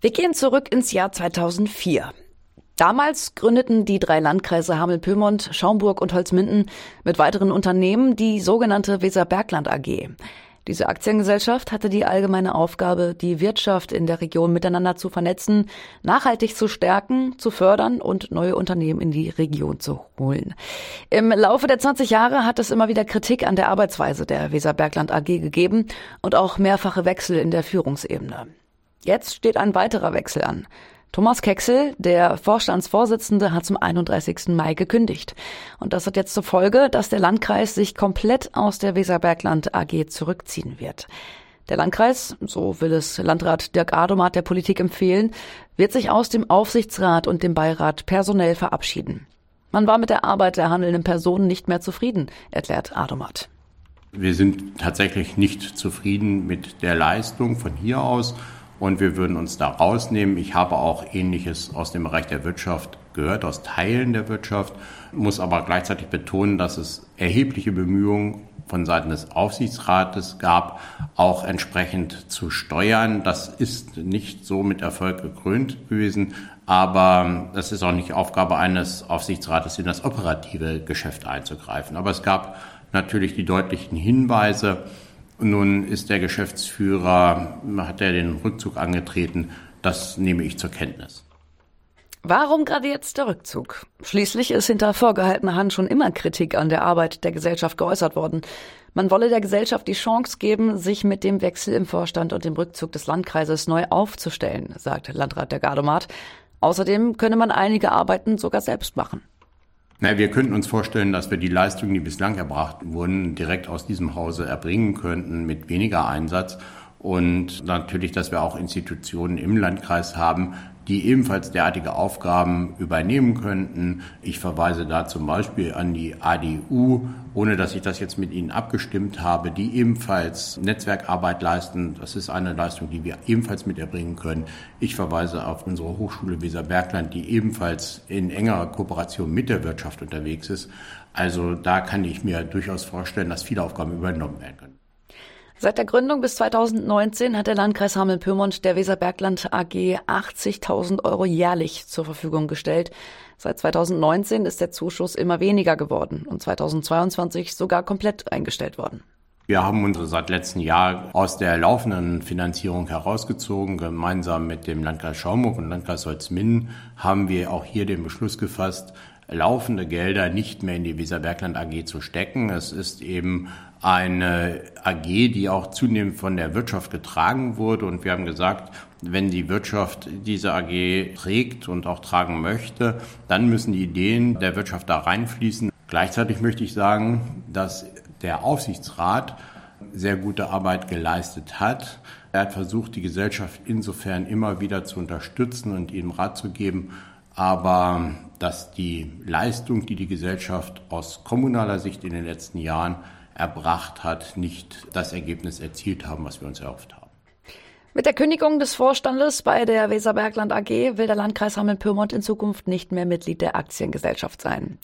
Wir gehen zurück ins Jahr 2004. Damals gründeten die drei Landkreise Hameln-Pyrmont, Schaumburg und Holzminden mit weiteren Unternehmen die sogenannte Weserbergland AG. Diese Aktiengesellschaft hatte die allgemeine Aufgabe, die Wirtschaft in der Region miteinander zu vernetzen, nachhaltig zu stärken, zu fördern und neue Unternehmen in die Region zu holen. Im Laufe der 20 Jahre hat es immer wieder Kritik an der Arbeitsweise der Weserbergland AG gegeben und auch mehrfache Wechsel in der Führungsebene. Jetzt steht ein weiterer Wechsel an. Thomas Kecksel, der Vorstandsvorsitzende, hat zum 31. Mai gekündigt. Und das hat jetzt zur Folge, dass der Landkreis sich komplett aus der Weserbergland AG zurückziehen wird. Der Landkreis, so will es Landrat Dirk Adomat der Politik empfehlen, wird sich aus dem Aufsichtsrat und dem Beirat personell verabschieden. Man war mit der Arbeit der handelnden Personen nicht mehr zufrieden, erklärt Adomat. Wir sind tatsächlich nicht zufrieden mit der Leistung von hier aus und wir würden uns da rausnehmen. Ich habe auch Ähnliches aus dem Bereich der Wirtschaft gehört, aus Teilen der Wirtschaft, muss aber gleichzeitig betonen, dass es erhebliche Bemühungen von Seiten des Aufsichtsrates gab, auch entsprechend zu steuern. Das ist nicht so mit Erfolg gekrönt gewesen, aber es ist auch nicht Aufgabe eines Aufsichtsrates, in das operative Geschäft einzugreifen. Aber es gab natürlich die deutlichen Hinweise, nun ist der Geschäftsführer, hat er den Rückzug angetreten. Das nehme ich zur Kenntnis. Warum gerade jetzt der Rückzug? Schließlich ist hinter vorgehaltener Hand schon immer Kritik an der Arbeit der Gesellschaft geäußert worden. Man wolle der Gesellschaft die Chance geben, sich mit dem Wechsel im Vorstand und dem Rückzug des Landkreises neu aufzustellen, sagt Landrat der Gardomat. Außerdem könne man einige Arbeiten sogar selbst machen. Na, wir könnten uns vorstellen, dass wir die Leistungen, die bislang erbracht wurden, direkt aus diesem Hause erbringen könnten mit weniger Einsatz. Und natürlich, dass wir auch Institutionen im Landkreis haben, die ebenfalls derartige Aufgaben übernehmen könnten. Ich verweise da zum Beispiel an die ADU, ohne dass ich das jetzt mit Ihnen abgestimmt habe, die ebenfalls Netzwerkarbeit leisten. Das ist eine Leistung, die wir ebenfalls mit erbringen können. Ich verweise auf unsere Hochschule Weserbergland, die ebenfalls in engerer Kooperation mit der Wirtschaft unterwegs ist. Also da kann ich mir durchaus vorstellen, dass viele Aufgaben übernommen werden können. Seit der Gründung bis 2019 hat der Landkreis Hameln-Pyrmont der Weserbergland AG 80.000 Euro jährlich zur Verfügung gestellt. Seit 2019 ist der Zuschuss immer weniger geworden und 2022 sogar komplett eingestellt worden. Wir haben uns seit letztem Jahr aus der laufenden Finanzierung herausgezogen. Gemeinsam mit dem Landkreis Schaumburg und Landkreis Holzminden haben wir auch hier den Beschluss gefasst, laufende Gelder nicht mehr in die Weserbergland AG zu stecken. Es ist eben eine AG, die auch zunehmend von der Wirtschaft getragen wurde. Und wir haben gesagt, wenn die Wirtschaft diese AG trägt und auch tragen möchte, dann müssen die Ideen der Wirtschaft da reinfließen. Gleichzeitig möchte ich sagen, dass der Aufsichtsrat sehr gute Arbeit geleistet hat. Er hat versucht, die Gesellschaft insofern immer wieder zu unterstützen und ihm Rat zu geben, aber dass die Leistung, die die Gesellschaft aus kommunaler Sicht in den letzten Jahren erbracht hat, nicht das Ergebnis erzielt haben, was wir uns erhofft haben. Mit der Kündigung des Vorstandes bei der Weserbergland AG will der Landkreis Hameln-Pyrmont in Zukunft nicht mehr Mitglied der Aktiengesellschaft sein.